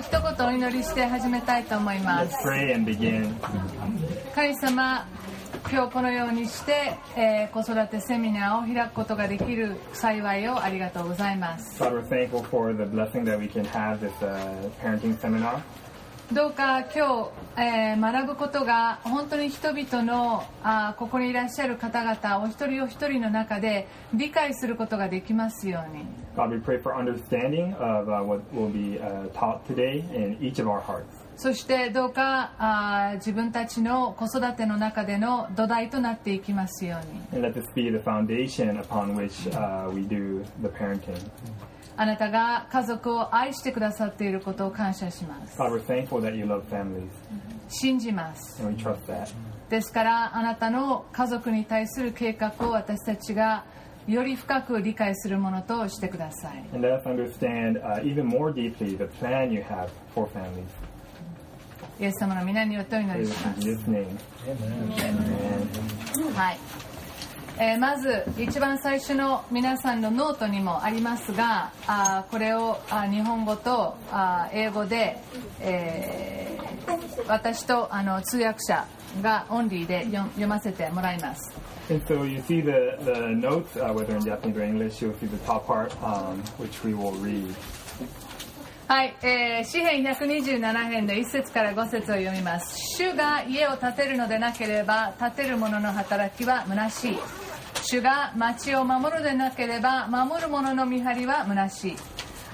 一言お祈りして始めたいと思います。神様今日このようにして、え、子育てセミナーを開くことができる幸いをありがとうございます。どうか今日、えー、学ぶことが本当に人々のあここにいらっしゃる方々お一人お一人の中で理解することができますように。そしてどうかあ自分たちの子育ての中での土台となっていきますように。あなたが家族を愛してくださっていることを感謝します。信じます。ですから、あなたの家族に対する計画を私たちがより深く理解するものとしてください。イエス様の御名によってお祈りします。はい。えーまず一番最初の皆さんのノートにもありますがあーこれをあー日本語とあー英語で、えー私とあの通訳者がオンリーで読読ませてもらいます。And so you see the, the notes, uh, whether in Japanese or English, you'll see the top part, um, which we will read. はい、えー、詩編127編の1節から5節を読みます。主が家を建てるのでなければ建てる者の働きは虚しい主が町を守るでなければ守る者の見張りは虚しい。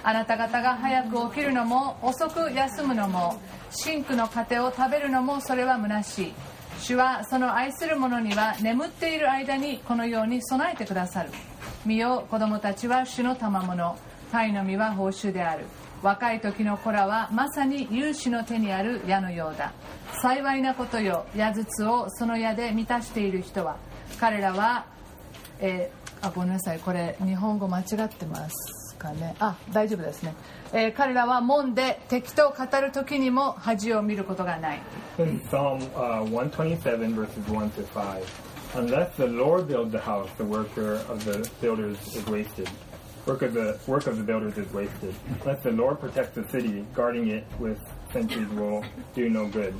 あなた方が早く起きるのも遅く休むのも真紅の糧を食べるのもそれは虚しい。主はその愛する者には眠っている間にこのように備えてくださる。見よ子供たちは主の賜物。鯛の実は報酬である。若い時の子らはまさに勇士の手にある矢のようだ。幸いなことよ。矢筒をその矢で満たしている人は。彼らは、えーあごめんなさいこれ日本語間違ってますかねあ大丈夫ですね、えー彼らは門で敵と語る時にも恥を見ることがない Psalm uh, 127, verses 1 to 5. Unless the Lord builds the house, the worker of the builders is wasted. Work of the work of the builders is wasted. Unless the Lord protects the city, guarding it with sentries will do no good.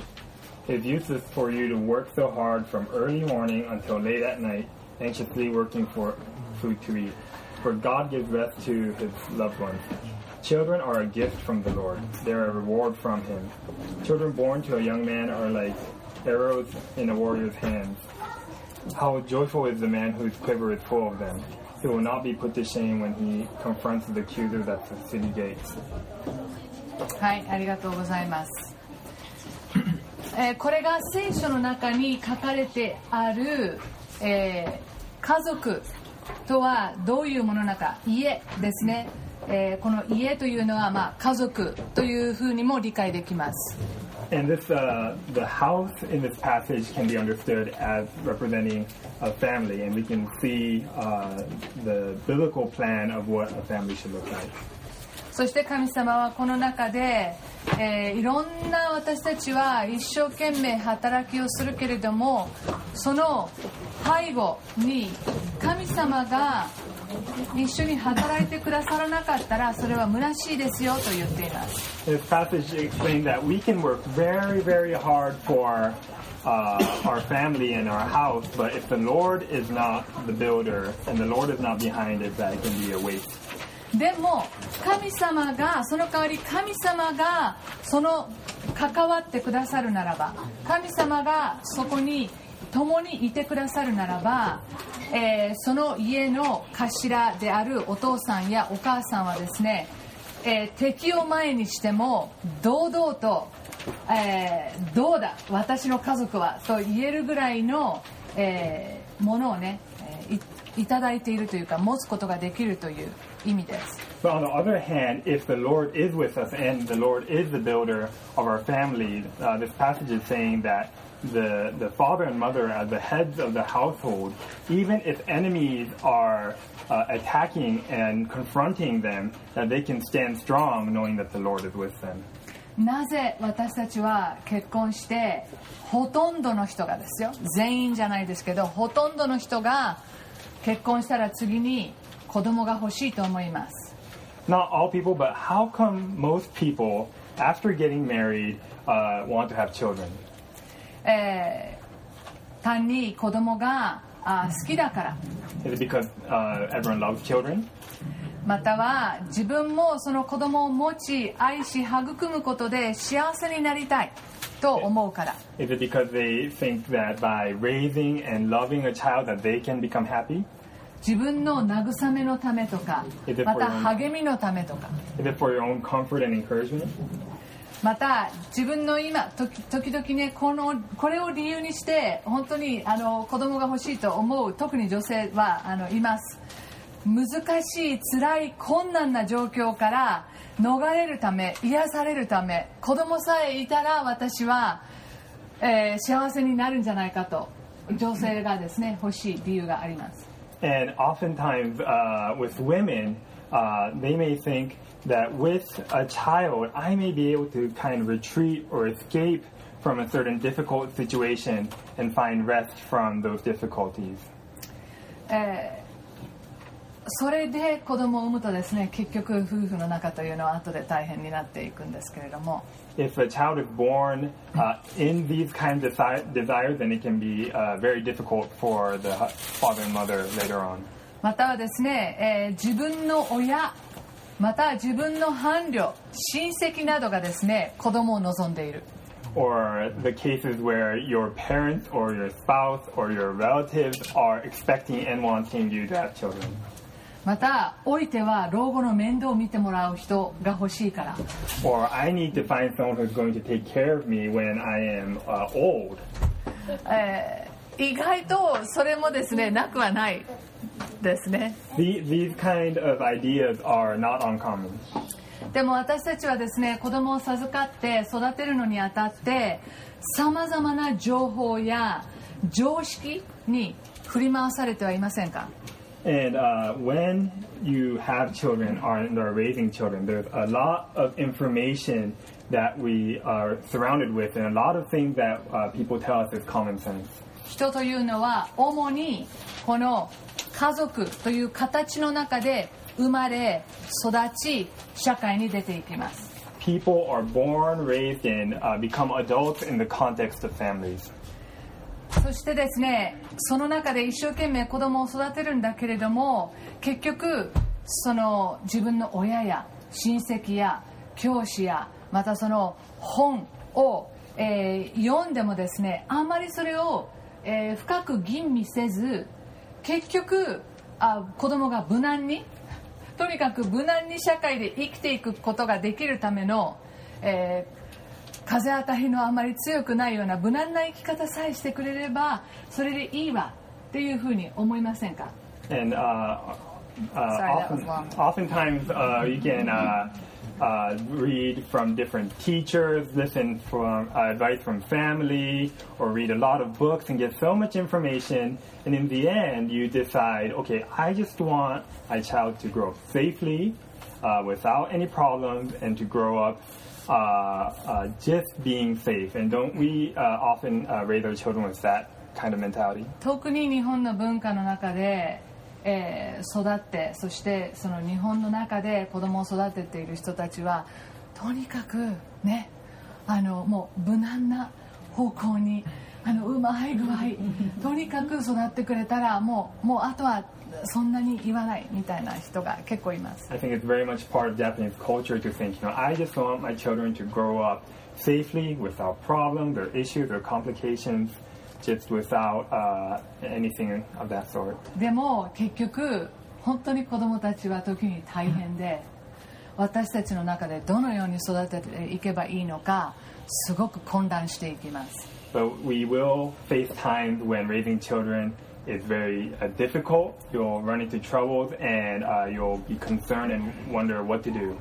It is useless for you to work so hard from early morning until late at night, anxiously working for food to eat. For God gives rest to his loved ones. Children are a gift from the Lord. They are a reward from him. Children born to a young man are like arrows in a warrior's hands. How joyful is the man whose quiver is full of them. He will not be put to shame when he confronts the accusers at the city gates. はい、ありがとうございます。えーこれが聖書の中に書かれてある、 えー家族とはどういうものなのか家ですね、えーこの家というのは、まあ、家族というふうにも理解できます And this, uh, the house in this passage can be understood as representing a family, and we can see uh, the biblical plan of what a family should look like. そして神様はこの中で、えーいろんな私たちは一生懸命働きをするけれどもその背後に神様が一緒に働いてくださらなかったらそれは虚しいですよと言っています This passage explains that we can work very, very hard for uh, our family and our house, but if the Lord is not the builder and the Lord is not behind it, that it can be a waste. でも神様がその代わり神様がその関わってくださるならば神様がそこに共にいてくださるならば、えーその家の頭であるお父さんやお母さんはですね、えー敵を前にしても堂々と、えーどうだ私の家族はと言えるぐらいの、えものをね、いただいているというか持つことができるという。意味です But on the other hand, if the Lord is with us and the Lord is the builder of our families, uh, this passage is saying that the, the father and mother as the heads of the household, even if enemies are uh, attacking and confronting them, that they can stand strong knowing that the Lord is with them. なぜ私たちは結婚してほとんどの人がですよ全員じゃないですけどほとんどの人が結婚したら次に子供が欲しいと思います Not all people, but how come most people after getting married, uh, want to have children? えー単に子供があ好きだから Is it because uh, everyone loves children? または自分もその子供を持ち愛し育むことで幸せになりたいと思うから Is it because they think that by raising and loving a child that they can become happy? 自分の慰めのためとかまた励みのためとか?また自分の今時時々ねこのこれを理由にして本当にあの子供が欲しいと思う特に女性はあのいます。難しい辛い困難な状況から逃れるため癒されるため子供さえいたら私は、えー幸せになるんじゃないかと女性がですね欲しい理由があります And oftentimes, uh, with women, uh, they may think that with a child, I may be able to kind of retreat or escape from a certain difficult situation and find rest from those difficulties. えーそれで子供を産むとですね結局夫婦の仲というのは後で大変になっていくんですけれども If a child is born uh, in these kinds of desi- desires, then it can be uh, very difficult for the father and mother later on. またはですね、えー自分の親または自分の伴侶親戚などがですね子供を望んでいる Or the cases where your parents or your spouse or your relatives are expecting and wanting you to have children. またおいては老後の面倒を見てもらう人が欲しいから Or I need to find someone who's going to take care of me when I am uh, old. えー意外とそれもですねなくはないですね The, these kind of ideas are not uncommon. でも私たちはですね子供を授かって育てるのにあたってさまざまな情報や常識に振り回されてはいませんか？And uh, when you have children or and are raising children, there's a lot of information that we are surrounded with, and a lot of things that uh, people tell us is common sense. 人というのは主にこの家族という形の中で生まれ育ち社会に出ていきます People are born, raised, and uh, become adults in the context of families. そしてですねその中で一生懸命子供を育てるんだけれども結局その自分の親や親戚や教師やまたその本を、えー読んでもですねあんまりそれを、えー深く吟味せず結局あ子供が無難にとにかく無難に社会で生きていくことができるための、えー風当たりのあまり強くないような無難な生き方さえしてくれればそれでいいわっていうふうに思いませんか And uh, uh, Sorry, that was often, long. oftentimes uh, you can uh, uh, read from different teachers, listen from uh, advice from family, or read a lot of books and get so much information. And in the end, you decide, okay, I just want my child to grow up safely, uh, without any problems, and to grow up. Uh, uh, just being safe, and don't we uh, often uh, raise our children with that kind of mentality? 特に日本の文化の中で、えー育ってそしてその日本の中で子供を育てている人たちはとにかくねあのもう無難な方向にあのうまい具合とにかく育ってくれたらもうもうあとはそんなに言わないみたいな人が結構います I think it's very much part of Japanese culture to think, you know, I just want my children to grow up safely without problems or issues or complications, just without uh, anything of that sort. でも結局本当に子供たちは時に大変で私たちの中でどのように育てていけばいいのかすごく混乱していきます So we will face times when raising children is very difficult. You'll run into trouble and you'll be concerned and wonder what to do.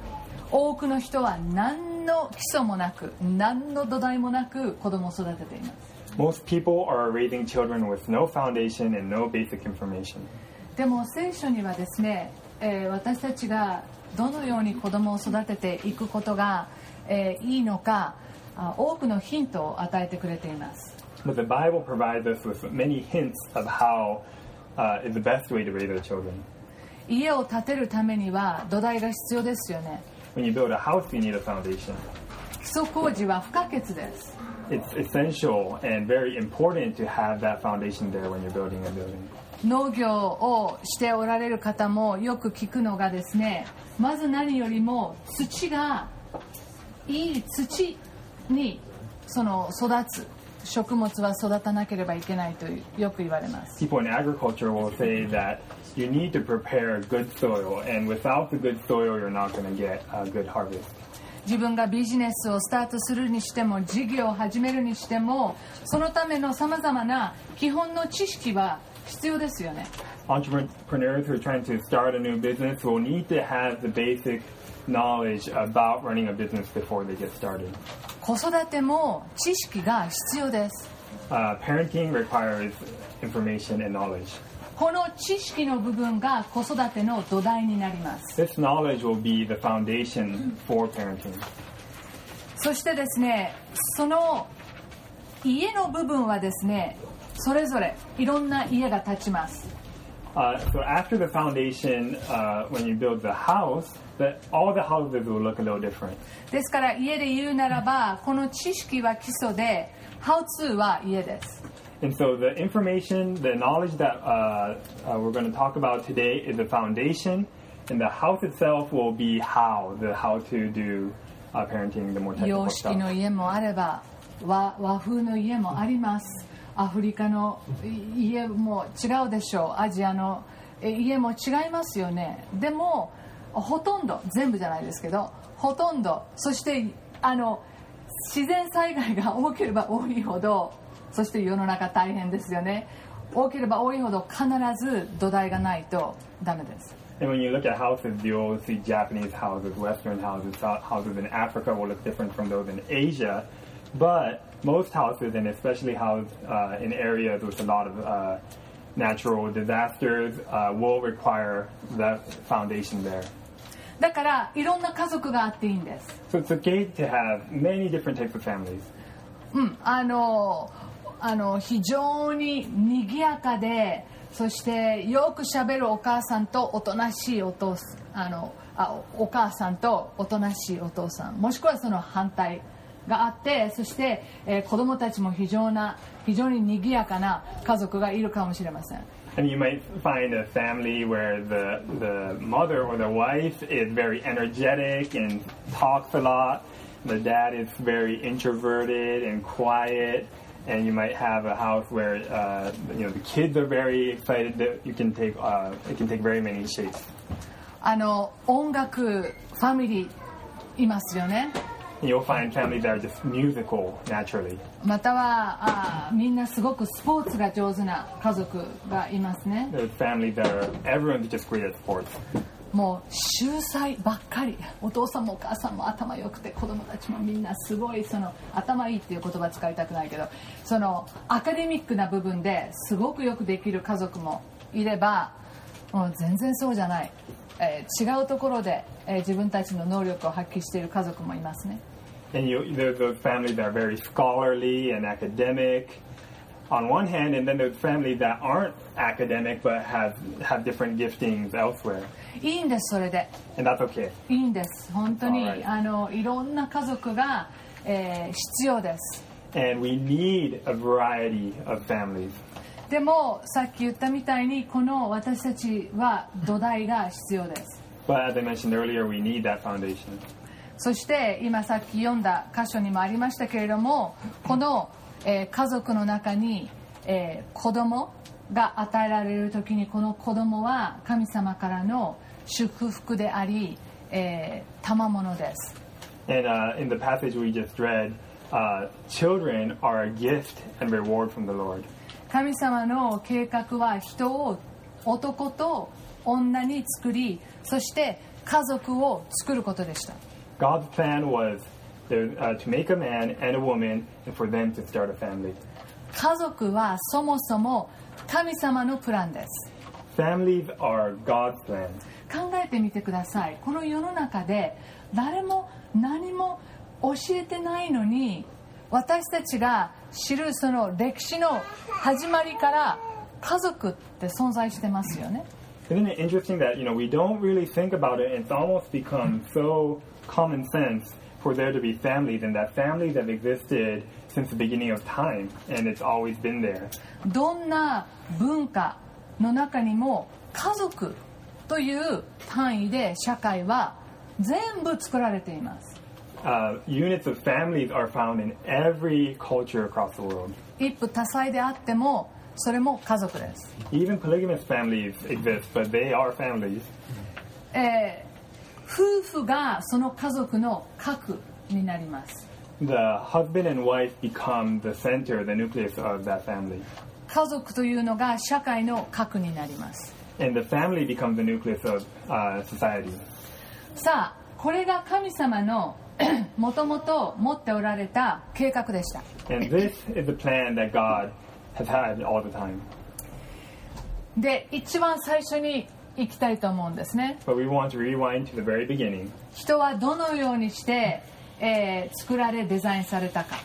多くの人は何の基礎もなく何の土台もなく子供を育てています。でも聖書にはですね、えー、私たちがどのように子供を育てていくことが、えー、いいのか多くのヒントを与えてくれています。But the Bible provides us with many hints of how uh, is the best way to raise our children. 家を建てるためには土台が必要ですよね When you build a house, you need a foundation. 礎工事は不可欠です It's essential and very important to have that foundation there when you're building a building. 農業をしておられる方もよく聞くのがですねまず何よりも土がいい土にその育つ食物は育たなければいけないとよく言われます People in agriculture will say that you need to prepare good soil, and without the good soil, you're not going to get a good harvest. 自分がビジネスをスタートするにしても事業を始めるにしてもそのためのさまざまな基本の知識は必要ですよね Entrepreneurs who are trying to start a new business will need to have the basic knowledge about running a business before they get started. 子育ても知識が必要です。この知識の部分が子育ての土台になります。そしてですね、その家の部分はですね、それぞれいろんな家が建ちます。Uh, so after the foundation, uh, when you build the house, the, all the houses will look a little different. ですから家で言うならばこの知識は基礎で How to は家です And so the information, the knowledge that uh, uh, we're going to talk about today is the foundation, and the house itself will be how, the how to do uh, parenting, the more technical 洋式の stuff. 家もあれば和和風の家もあります アフリカの家も違うでしょうアジアの家も違いますよねでもほとんど全部じゃないですけどほとんどそしてあの自然災害が多ければ多いほどそして世の中大変ですよね多ければ多いほど必ず土台がないとダメです And when you look at houses, you'll see Japanese houses, Western houses, houses in Africa will look different from those in Asia. But most houses, and especially houses uh, in areas with a lot of uh, natural disasters, uh, will require that foundation there. だからいろんな家族があっていいんです So it's okay to have many different types of families. うん、あのあの非常に賑やかでそしてよくしゃべるお母さんとおとなしいお父あのあおお母さんとおとなしいお父さんもしくはその反対があってそして、えー子供たちも非常な非常に賑やかな家族がいるかもしれません And you might find a family where the, the mother or the wife is very energetic and talks a lot. The dad is very introverted and quiet. And you might have a house where uh, you know the kids are very excited. That you can take uh, it can take very many shapes. あの音楽ファミリーいますよね you'll find families that are just musical naturally. またはあみんなすごくスポーツが上手な家族がいますね There's families that are everyone's just great at sports. もう秀才ばっかりお父さんもお母さんも頭良くて子供たちもみんなすごいその頭いいっていう言葉使いたくないけどそのアカデミックな部分ですごくよくできる家族もいればもう全然そうじゃない、えー違うところで、えー自分たちの能力を発揮している家族もいますね And you, there's those families that are very scholarly and academic on one hand, and then there's families that aren't academic but have, have different giftings elsewhere. いいんですそれで And that's okay. いいんです本当に Alright. あのいろんな家族が、えー必要です And we need a variety of families. でもさっき言ったみたいにこの私たちは土台が必要です。そして今さっき読んだ箇所にもありましたけれどもこの、えー、家族の中に、えー、子供が与えられる時にこの子供は神様からの祝福であり、えー、賜物です。And, uh, in the passage we just read. 神様の計画は人を男と女に作りそして家族を作ることでした God's plan was there, uh, to make a man and a woman and for them to start a family. 家族はそもそも神様のプランです Families are God's plan. 考えてみてくださいこの世の中で誰も何も教えてないのに私たちが知るその歴史の始まりから家族って存在してますよね Isn't it interesting that you know we don't really think about it? It's almost become so common sense for there to be families, and that families have existed since the beginning of time, and it's always been there. どんな文化の中にも家族という単位で社会は全部作られています Uh, units of families are found in every culture across the world. 一夫多妻であってもそれも家族です Even polygamous families exist, but they are families. えー夫婦がその家族の核になります The husband and wife become the center, the nucleus of that family. 家族というのが社会の核になります And the family becomes the nucleus of uh, society. さあこれが神様の もともと持っておられた計画でした。で、一番最初にいきたいと思うんですね。人はどのようにして、えー、作られ、デザインされたか。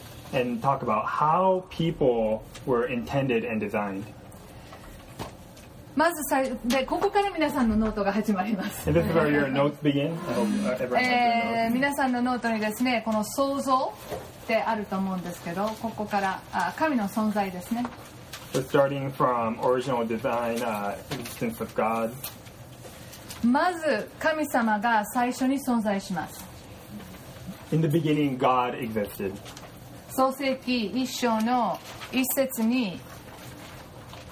まず最でここから皆さんのノートが始まります。皆さんのノートにですねこの創造ってあると思うんですけど、ここからあ神の存在ですね。まず神様が最初に存在します。創世記一章の一節に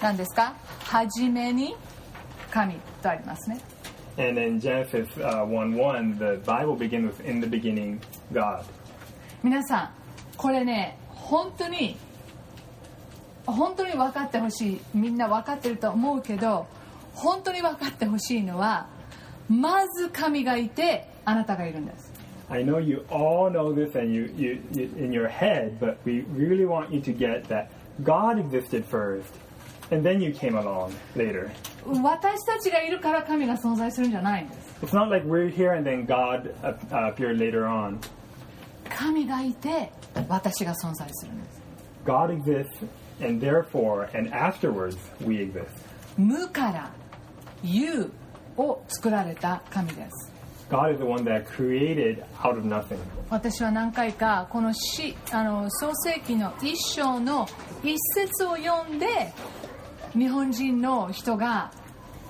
何ですか？初めに神とありますね And in Genesis uh, 1 1, the Bible begins with, in the beginning, God. 皆さんこれね本当に本当に分かってほしいみんな分かってると思うけど本当に分かってほしいのはまず神がいてあなたがいるんです I know you all know this and you, you, you in your head, but we really want you to get that God existed first, and then you came along later. 私たちがいるから神が存在するんじゃないんです It's not like we're here and then God uh, uh, appeared later on. 神がいて私が存在するんです God exists, and therefore, and afterwards, we exist. 無から有を作られた神です God is the one that created out of nothing. 私は何回かこの詩あの創世記の一章の一節を読んで 日本人の人が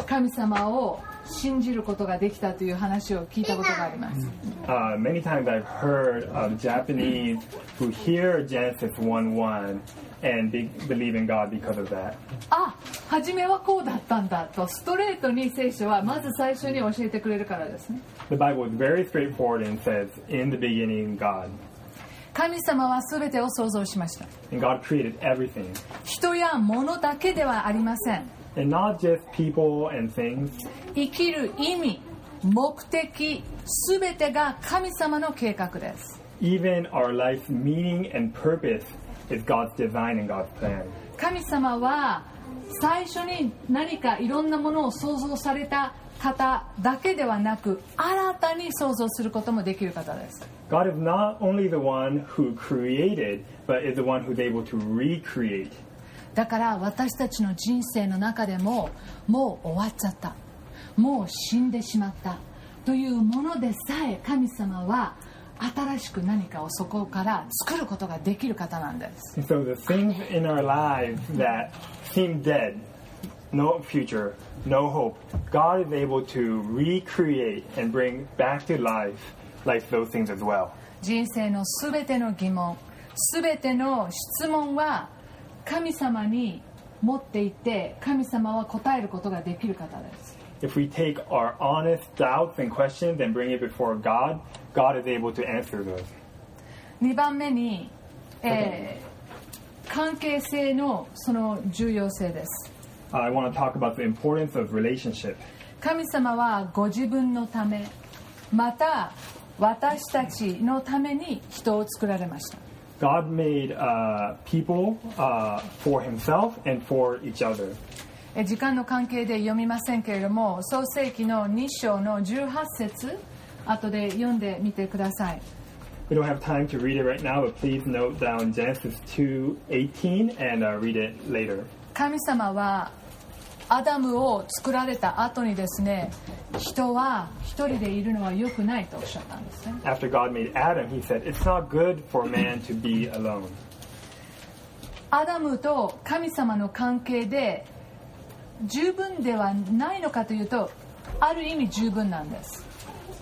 神様を信じることができたという話を聞いたことがあります。Uh, many times I've heard of Japanese who hear Genesis 1 1 and be, believe in God because of that. あ初めはこうだったんだとストレートに聖書はまず最初に教えてくれるからですね。The Bible is very straightforward and says, In the beginning, God. 神様はすべてを想像しました。人や物だけではありません。生きる意味、目的、すべてが神様の計画です。神様は最初に何かいろんなものを想像された。方だけではなく新たに創造することもできる方です God is not only the one who created, but is the one who's able to recreate. だから私たちの人生の中でももう終わっちゃったもう死んでしまったというものでさえ神様は新しく何かをそこから作ることができる方なんです so the things in our lives that seem dead, no future, no hope, God is able to recreate and bring back to life like those things as well. 人生のすべての疑問すべての質問は神様に持っていて神様は答えることができる方です If we take our honest doubts and questions and bring it before God, God is able to answer those. 2番目に、えー関係性のその重要性です Uh, I want to talk about the importance of relationship. 神様はご自分のためまた私たちのために人を作られました God made uh, people uh, for himself and for each other. え時間の関係で読みませんけれども創世記の2章の18節後で読んでみてください We don't have time to read it right now, but please note down Genesis 2:18 and uh, read it later. 神様はアダムを作られた後にですね人は一人でいるのは良くないとおっしゃったんですね After God made Adam, he said, It's not good for man to be alone. アダムと神様の関係で十分ではないのかというとある意味十分なんです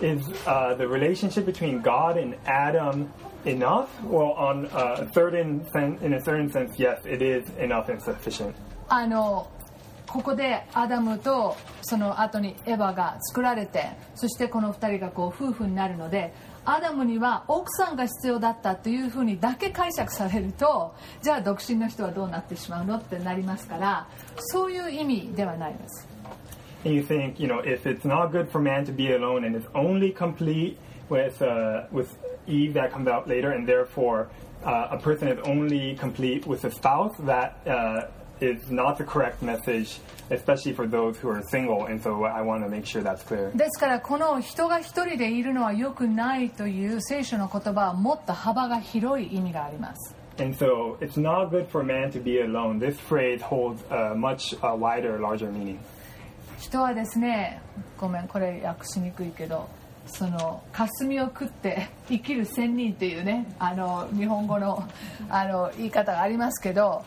Is uh, the relationship between God and Adam enough? Well, on uh, a certain sen- in a certain sense, yes, it is enough and sufficient. あのここでアダムとその後にエヴァが作られてそしてこの2人がこう夫婦になるのでアダムには奥さんが必要だったというふうにだけ解釈されるとじゃあ独身の人はどうなってしまうのってなりますからそういう意味ではないです And you think, you know, if it's not good for man to be alone and it's only complete with uh, with Eve that comes out later, and therefore uh, a person is only complete with a spouse, that uh, is not the correct message, especially for those who are single. And so I want to make sure that's clear. ですからこの人が一人でいるのは良くないという聖書の言葉はもっと幅が広い意味があります And so it's not good for man to be alone. This phrase holds a much uh, wider, larger meaning. 人はですねごめんこれ訳しにくいけどその霞を食って生きる仙人っていうねあの日本語のあの言い方がありますけど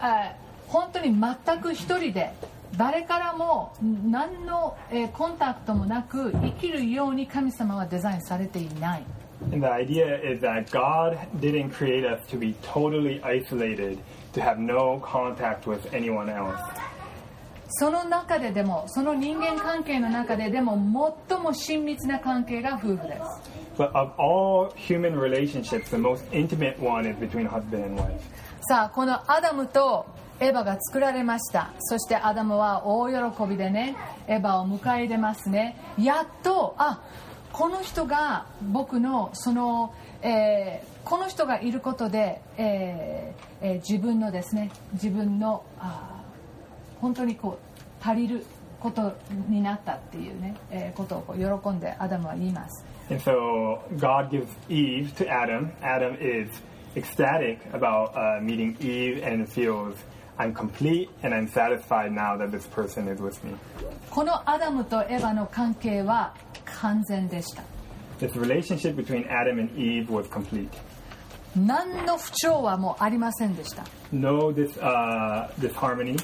あ本当に全く一人で誰からも何の、えーコンタクトもなく生きるように神様はデザインされていない And the idea is that God didn't create us to be totally isolated, to have no contact with anyone else. その中ででもその人間関係の中ででも最も親密な関係が夫婦です But of all human relationships, the most intimate one is between husband and wife. さあこのアダムとエヴァが作られました。そしてアダムは大喜びでねエヴァを迎え入れますね。やっとあこの人が僕のその、えーこの人がいることで、えーえー自分のですね自分のあ本当にこう足りることになったっていうね、えーことをこう喜んでアダムは言います。And so God gives Eve to Adam. Adam is ecstatic about uh, meeting Eve and feels, I'm complete and I'm satisfied now that this person is with me. このアダムとエヴァの関係は完全でした This relationship between Adam and Eve was complete. 何の不調和もありませんでした、No dis, uh, disharmony.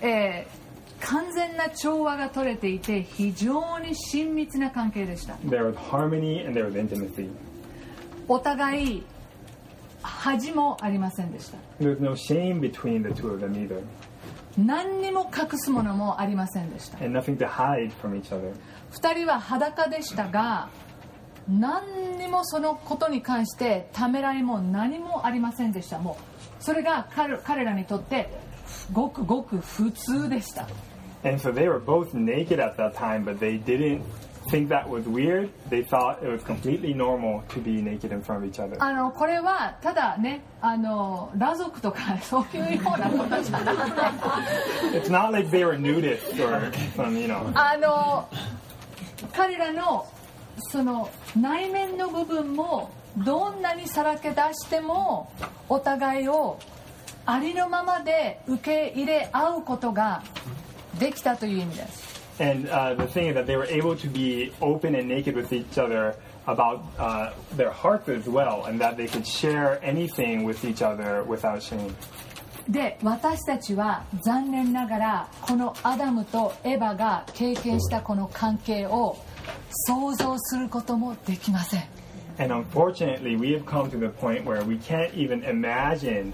えー完全な調和が取れていて非常に親密な関係でした There was harmony and there was intimacy. お互い恥もありませんでした。何にも隠すものもありませんでした。二人は裸でしたが、何にもそのことに関してためらいも何もありませんでした。それが彼,彼らにとってごくごく普通でした。Think that was weird. They thought it was completely normal to be naked in front of each other. あのこれはただねあの裸族とかそういうようなことじゃなくて It's not like they were nudists or some, you know. あの彼らのその内面の部分もどんなにさらけ出してもお互いをありのままで受け入れ合うことができたという意味です And uh, the thing is that they were able to be open and naked with each other about uh, their hearts as well, and that they could share anything with each other without shame. で私たちは残念ながらこのアダムとエヴァが経験したこの関係を想像することもできません And unfortunately, we have come to the point where we can't even imagine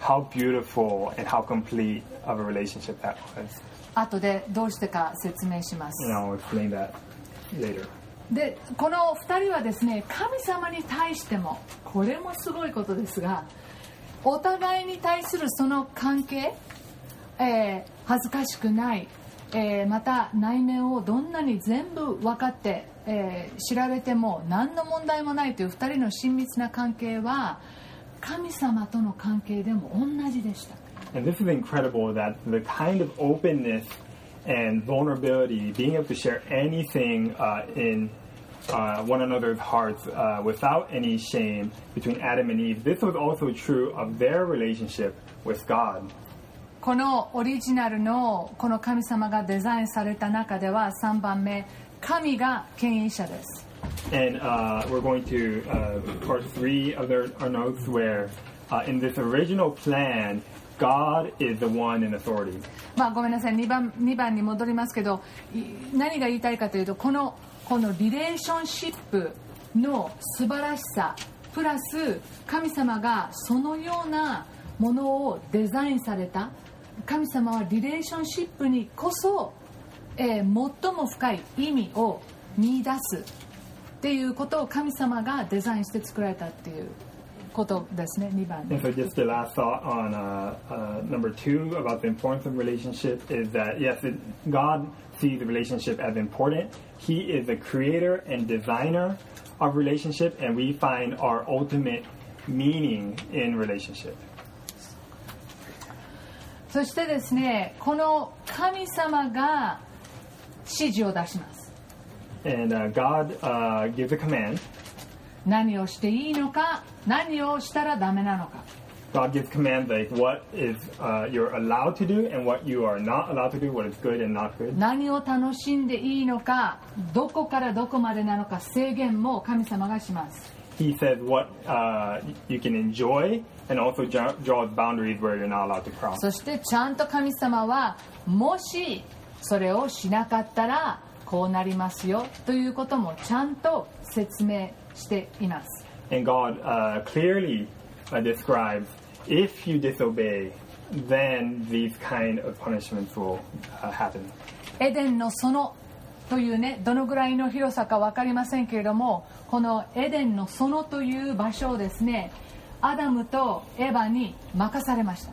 how beautiful and how complete of a relationship that was. 後でどうしてか説明します And I'll explain that later. でこの2人はですね神様に対してもこれもすごいことですがお互いに対するその関係、えー恥ずかしくない、ええーまた内面をどんなに全部分かって、えー調べても何の問題もないという2人の親密な関係は神様との関係でも同じでした And this is incredible that the kind of openness and vulnerability, being able to share anything uh, in uh, one another's hearts uh, without any shame between Adam and Eve, this was also true of their relationship with God. このオリジナルのこの神様がデザインされた中では3番目神が牽引者です And uh, we're going to uh, part three of their, our notes where uh, in this original plan, God is the one in authority. まあごめんなさい。2番 ,2 番に戻りますけど何が言いたいかというとこのこのリレーションシップの素晴らしさプラス神様がそのようなものをデザインされた。神様はリレーションシップにこそ、えー最も深い意味を見出す。っていうことを神様がデザインして作られたっていうことですね2番 And so, just the last thought on uh, uh, number two about the importance of relationship is that yes, it, God sees relationship as important. He is the creator and designer of relationship, and we find our ultimate meaning in relationship. そしてですねこの神様が指示を出します And uh, God uh, gives a command. 何をしていいのか何をしたらダメなのか God gives commands like what is uh, you're allowed to do and what you are not allowed to do, what is good and not good. 何を楽しんでいいのかどこからどこまでなのか制限も神様がします He says what uh, you can enjoy and also draw- draws boundaries where you're not allowed to cross. そしてちゃんと神様はもしそれをしなかったらこうなりますよということもちゃんと説明しています And God uh, clearly uh, describes if you disobey, then these kind of punishments will uh, happen. エデンの園というねどのぐらいの広さか分かりませんけれどもこのエデンの園という場所をですねアダムとエヴァに任されました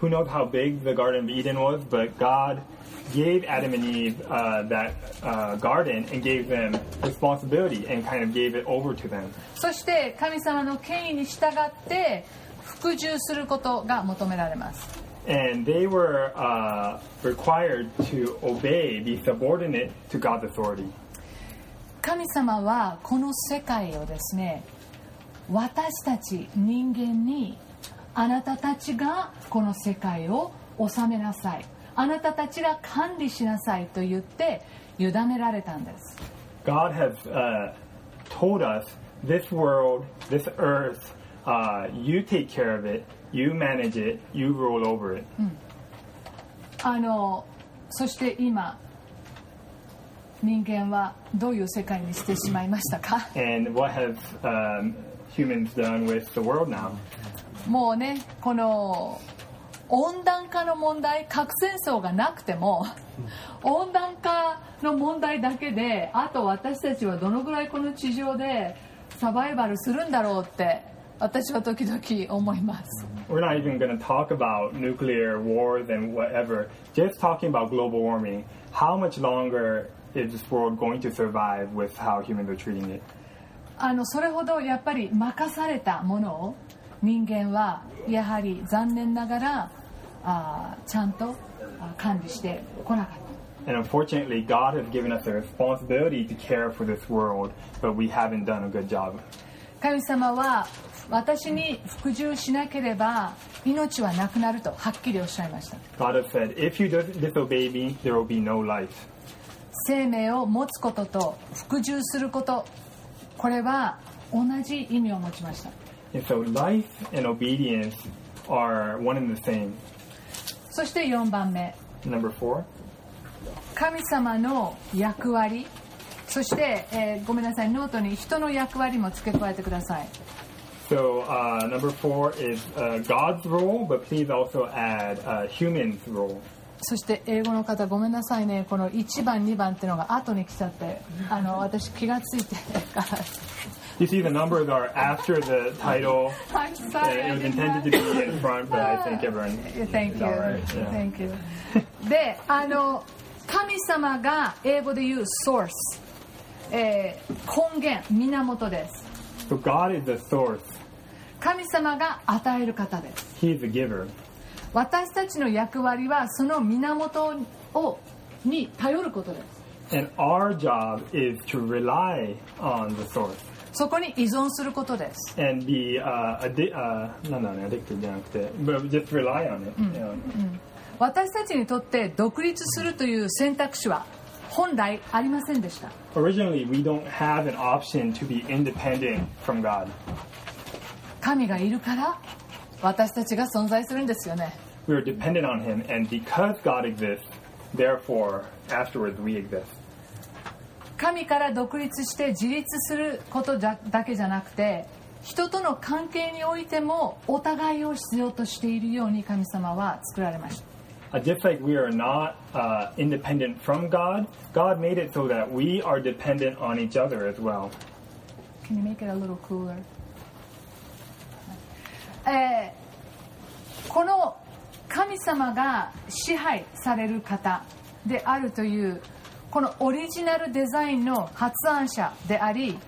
Who knows how big the Garden of Eden was, but God gave Adam and Eve uh, that uh, garden and gave them responsibility and kind of gave it over to them. そして神様の権威に従って服従することが求められます And they were uh, required to obey, be subordinate to God's authority. 神様はこの世界をですね私たち人間にあなたたちがこの世界を治めなさいあなたたちが管理しなさいと言って委ねられたんです God has uh, told us this world, this earth, uh, you take care of it, you manage it, you rule over it. あのそして今人間はどういう世界にしてしまいましたか And what have um, humans done with the world now? もうねこの温暖化の問題核戦争がなくても温暖化の問題だけであと私たちはどのぐらいこの地上でサバイバルするんだろうって私は時々思います We're not even going to talk about nuclear wars and whatever. Just talking about global warming. How much longer is this world going to survive with how humans are treating it? あのそれほどやっぱり任されたものを人間はやはり残念ながらあーちゃんとあ管理してこなかった And unfortunately, God has given us a responsibility to care for this world, but we haven't done a good job. 神様は私に服従しなければ命はなくなるとはっきりおっしゃいました God has said, if you dis- disobey me, there will be no life. 生命を持つことと服従することこれは同じ意味を持ちました And so life and obedience are one and the same. そして4番目 Number four, 神様の役割そして、えーごめんなさいノートに人の役割も付け加えてください So uh, number four is uh, God's role, but please also add uh, human's role. そして英語の方ごめんなさいねこの1番2番っていうのが後に来ちゃってあの私気がついてから You see, the numbers are after the title. I'm Uh, sorry, it I was did intended to not- be in front, but I think everyone. Thank is you. all right, yeah. Thank you. で、あの、 神様が英語で言う source、えー根源源です So God is the source. 神様が与える方です He is the giver. 私たちの役割はその源をに頼ることです And our job is to rely on the source そこに依存することです and be uh, addi- uh, no, no, no, addicted じゃなくて but just rely on it. Yeah. 私たちにとって独立するという選択肢は本来ありませんでした Originally, we don't have an option to be independent from God. 神がいるから私たちが存在するんですよね We are dependent on Him, and because God exists, therefore, afterwards we exist. 神から独立して自立することだだけじゃなくて人との関係においてもお互いを必要としているように神様は作られました Uh, just like we are not uh, independent from God, God made it so that we are dependent on each other as well. Can you make it a little cooler? えーこの神様が支配される方であるというこのオリジナルデザインの発案者であり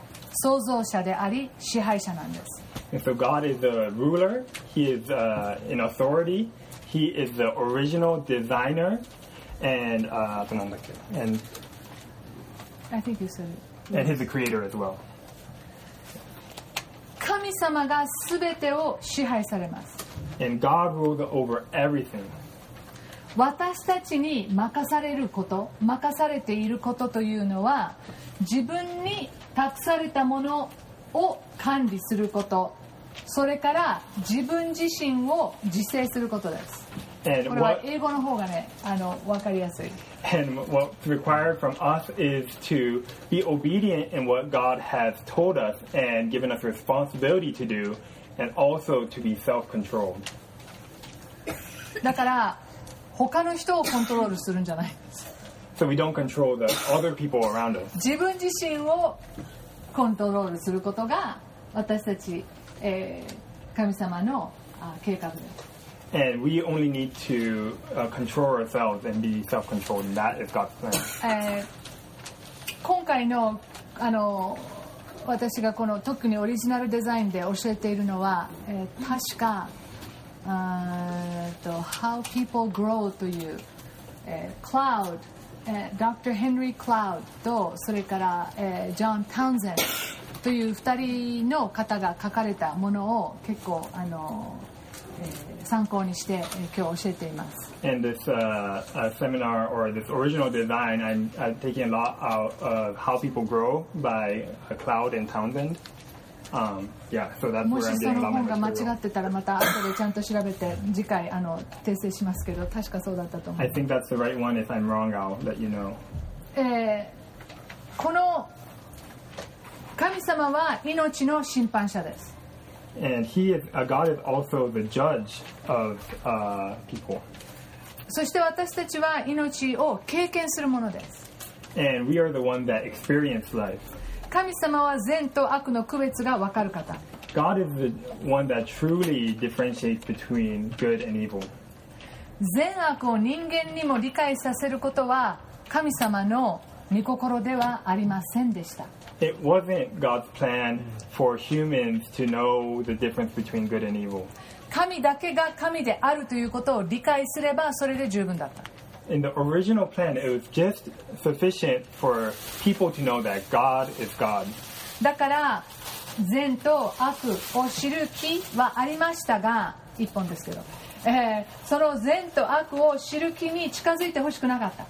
創造者であり支配者なんです so God is the ruler, He is uh, in authority, He is the original designer, and, uh, and, I think you said it. and He's the creator as well. 神様が全てを支配されます And God rules over everything. 私たちに任されること任されていることというのは自分に託されたものを管理することそれから自分自身を自制することですこれは英語の方がねあの分かりやすい and what's required from us is to be obedient in what God has told us and given us responsibility to do, and also to be self controlled. だから他の人をコントロールするんじゃない So we don't control the other people around us. 自分自身をコントロールすることが私たち、えー神様のあ計画です And we only need to uh, control ourselves and be self controlled, and that is God's plan. えー今回のあの私がこの特にオリジナルデザインで教えているのは、えー確かと「How People Grow」という、えー、Cloud、えー、Dr. Henry Cloud とそれから、えー、John Townsend という2人の方が書かれたものを結構あの、えー参考にして、えー今日教えています。And this uh, uh, seminar or this original design, I'm, I'm taking a lot out of How People Grow by Cloud and Townsend. Um, yeah, so もしその本が間違.ってたらまた後でちゃんと調べて次回あの訂正しますけど確かそうだったと思 I う、think that's the right one. If I'm wrong, I'll let you know. えーこの神様は命の審判者です And He is uh, God is also the judge of uh, people, そして私たちは命を経験するものです and we are the one that experience life. 神様は善と悪の区別が分かる方 God is the one that truly differentiates between good and evil. 善悪を人間にも理解させることは神様の御心ではありませんでした It wasn't God's plan for humans to know the difference between good and evil. 神だけが神であるということを理解すればそれで十分だった In the original plan, it was just sufficient for people to know that God is God. だから善と悪を知る木はありましたが一本ですけど、えーその善と悪を知る木に近づいてほしくなかった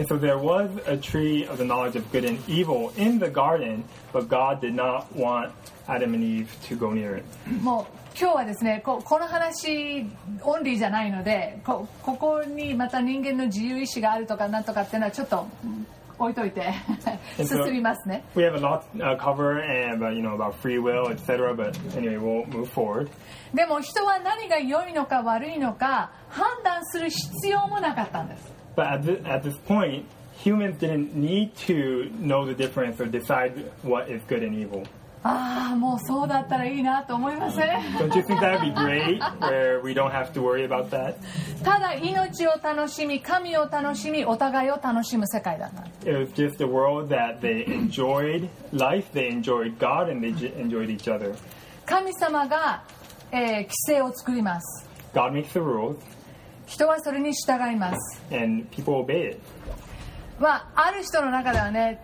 And so there was a tree of the knowledge of good and evil in the garden, but God did not want Adam and Eve to go near it. もう 今日はですねここの話オンリーじゃないのでこここにまた人間の自由意志があるとかなんとかっていうのはちょっとうん置いといて進みますね We have a lot uh, cover and uh, you know about free will, etc. But anyway, we'll move forward. でも人は何が良いのか悪いのか判断する必要もなかったんです But at this, at this point, humans didn't need to know the difference or decide what is good and evil. ああもうそうだったらいいなと思いません Don't you think that would be great where we don't have to worry about that? ただ命を楽しみ神を楽しみお互いを楽しむ世界だった It was just a world that they enjoyed life, they enjoyed God, and they enjoyed each other. 神様が、えー規制を作ります God makes the rules, 人はそれに従います and people obey it. まあある人の中ではね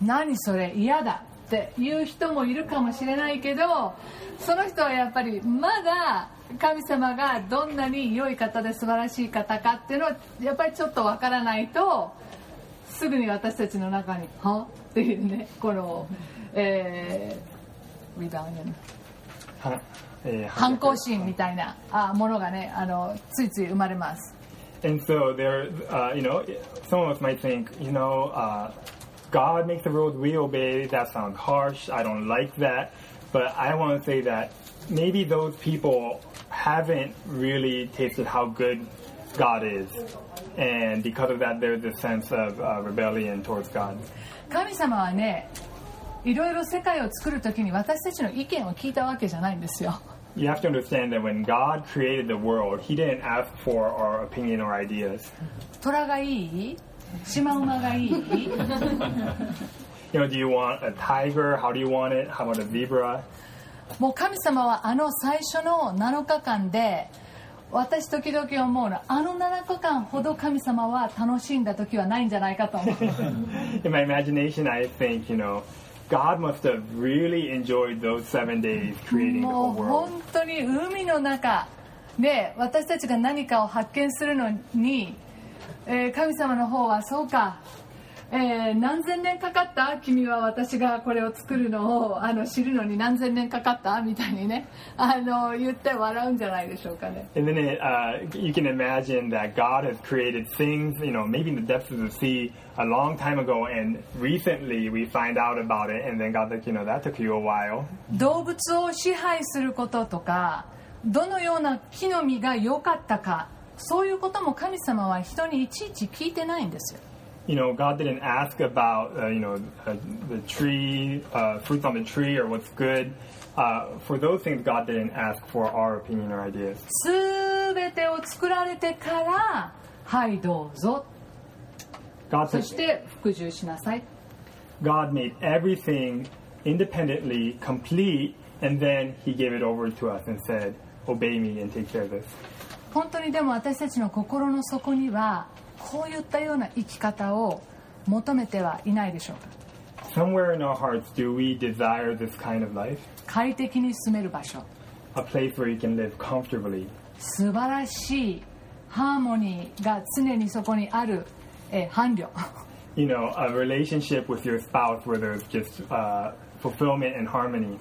うん何それ嫌だっていう人もいるかもしれないけどその人はやっぱりまだ神様がどんなに良い方で素晴らしい方かっていうのはやっぱりちょっとわからないとすぐに私たちの中に「は?」っていうねこの、えー、リバウンドはえー反抗心みたいなあものがねあのついつい生まれます。And so there, uh, you know, some of us might think, you know, uh, God makes the rules, we obey. That sounds harsh. I don't like that. But I want to say that maybe those people haven't really tasted how good God is, and because of that, there's a sense of uh, rebellion towards God. 神様はねいろいろ世界を作る時に私たちの意見を聞いたわけじゃないんですよ You have to understand that when God created the world, He didn't ask for our opinion or ideas. 虎がいい シマウマがいい You know, do you want a tiger? How do you want it? How about a zebra? もう神様はあの最初の7日間で私時々思うのあの7日間ほど神様は楽しんだ時はないんじゃないかと思う In my imagination, I think, you know, God must have really enjoyed those seven days creating the も whole う world. 本当に海の中で私たちが何かを発見するのに、えー神様の方はそうか、えー何千年かかった君は私がこれを作るのをあの知るのに何千年かかったみたいにねあの言って笑うんじゃないでしょうかね And then it, uh, you can imagine that God has created things, you know, maybe in the depths of the sea a long time ago, and recently we find out about it, and then God's like, you know, that took you a while. 動物を支配することとかどのような木の実が良かったかそういうことも神様は人にいちいち聞いてないんですよ You know, God didn't ask about, uh, you know, uh, the tree, uh, fruits on the tree or what's good. Uh, for those things, God didn't ask for our opinion or ideas. 全てを作られてからはいどうぞ God そして服従しなさい God made everything independently, complete, and then He gave it over to us and said, Obey me and take care of this. 本当にでも私たちの心の底にはこういったような生き方を求めてはいないでしょうか Somewhere in our hearts, do we desire this kind of life? 快適に住める場所 A place where you can live comfortably, 素晴らしいハーモニーが常にそこにある、えー伴侶 you know, a relationship with your spouse where there's just uh, fulfillment and harmony.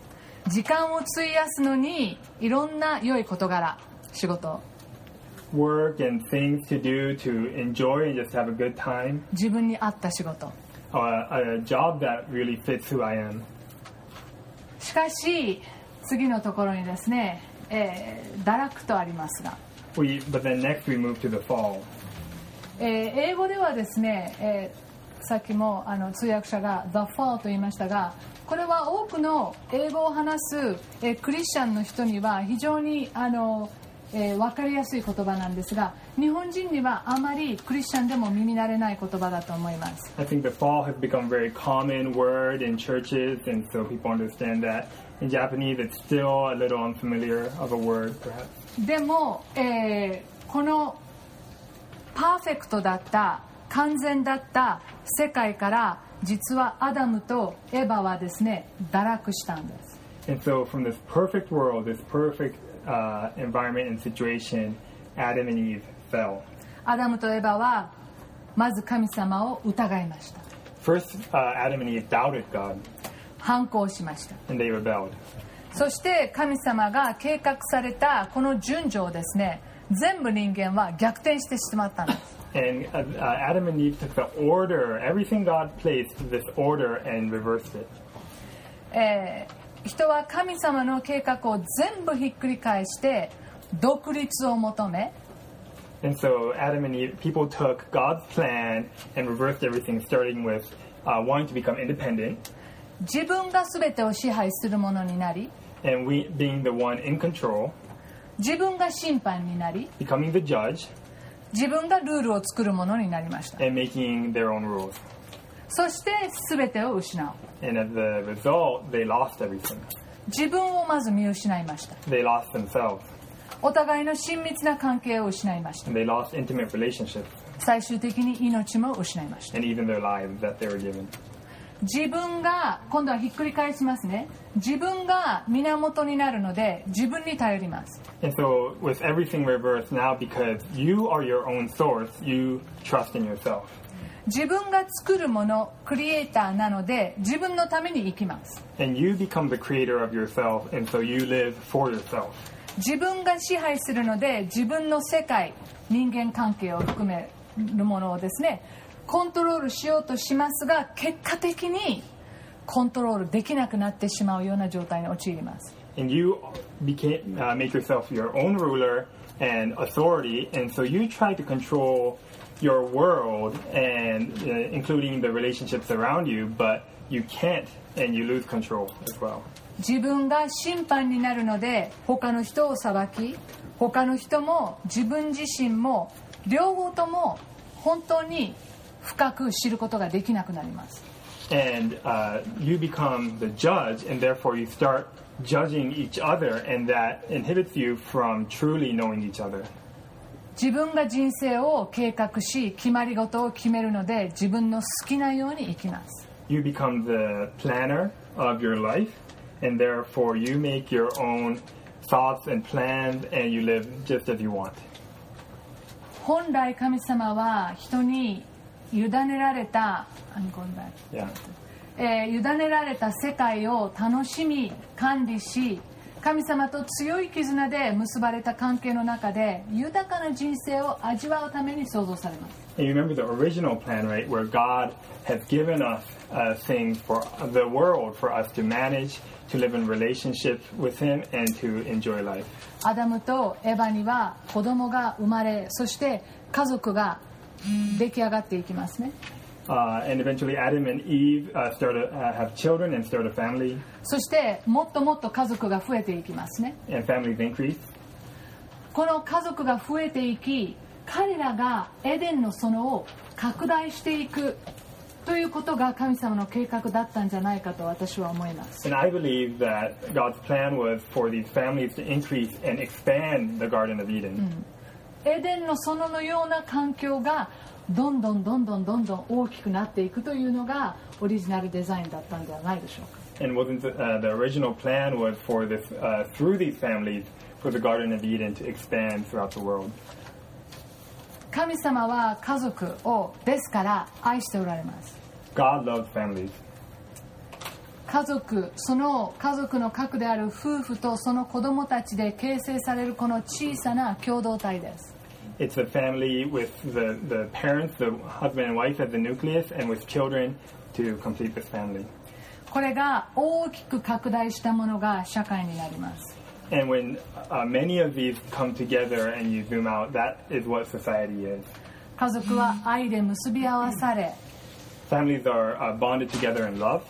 時間を費やすのにいろんな良い事柄仕事 Work and things to do to enjoy and just have a good time. 自分に合った仕事 Uh, a job that really fits who I am. しかし次のところにですね、えー堕落とありますが、We, but then next we move to the fall. えー英語ではですね、えーさっきもあの通訳者が「The Fall」と言いましたがこれは多くの英語を話す、えークリスチャンの人には非常にあの、えー分かりやすい言葉なんですが日本人にはあまりクリスチャンでも耳慣れない言葉だと思います I think the fall has become a very common word in churches, and so people understand that. In Japanese, it's still a little unfamiliar of a word, perhaps. でも、えーこのパーフェクトだった完全だった世界から実はアダムとエヴァはですね堕落したんです And so, from this perfect world, this perfect uh, environment and situation, Adam and Eve fell. アダムとエヴァはまず神様を疑いました First, uh, Adam and Eve doubted God, 反抗しました and they rebelled. そして神様が計画されたこの順序をですね全部人間は逆転してしまったんです And uh, uh, Adam and Eve took the order, everything God placed, this order, and reversed it. えー人は神様の計画を全部ひっくり返して独立を求め And so Adam and Eve, people took God's plan and reversed everything, starting with uh, wanting to become independent. 自分が全てを支配するものになり and we being the one in control, 自分が審判になり becoming the judge, 自分がルールを作るものになりました and making their own rules. そして全てを失う And as the result, they lost everything. 自分をまず見失いました They lost themselves, お互いの親密な関係を失いました they lost intimate relationships, 最終的に命も失いました and even their lives that they were given. 自分が今度はひっくり返しますね自分が源になるので自分に頼ります And so, with everything reversed now, because you are your own source, you trust in yourself. 自分が作るものクリエイターなので自分のために生きます。自分が支配するので自分の世界人間関係を含めるものをですねコントロールしようとしますが結果的にコントロールできなくなってしまうような状態に陥ります。And you became, make yourself your own ruler and authority, and so you try to control your world, and uh, including the relationships around you, but you can't, and you lose control as well. 自分が審判になるので他の人を裁き他の人も自分自身も両方とも本当に深く知ることができなくなります And uh, you become the judge, and therefore you start judging each other, and that inhibits you from truly knowing each other. 自分が人生を計画し決まり事を決めるので自分の好きなように生きます You become the planner of your life, and therefore you make your own thoughts and plans, and you live just as you want. 本来神様は人に委ねられた. Yeah. えー委ねられた世界を楽しみ管理し神様と強い絆で結ばれた関係の中で豊かな人生を味わうために創造されます And you remember the original plan, right, where God has given us uh, things for the world for us to manage, to live in relationships with Him, and to enjoy life. アダムとエバには子供が生まれそして家族が出来上がっていきますね Uh, and eventually, Adam and Eve uh, start to uh, have children and start a family, そしてもっともっと家族が増えていきますね and families increase. この家族が増えていき彼らがエデンの園を拡大していくということが神様の計画だったんじゃないかと私は思います And I believe that God's plan was for these families to increase and expand the Garden of Eden. エデンの園のような環境がどんどんどんどんどんどん大きくなっていくというのがオリジナルデザインだったんではないでしょうか And wasn't the, uh, the original plan was for this uh, through these families for the Garden of Eden to expand throughout the world. 神様は家族をですから愛しておられます God loves families. 家族その家族の核である夫婦とその子供たちで形成されるこの小さな共同体です It's a family with the, the parents, the husband and wife as the nucleus, and with children to complete this family. これが大きく拡大したものが社会になります And when uh, many of these come together and you zoom out, that is what society is. 家族は愛で結び合わされ Families are uh, bonded together in love,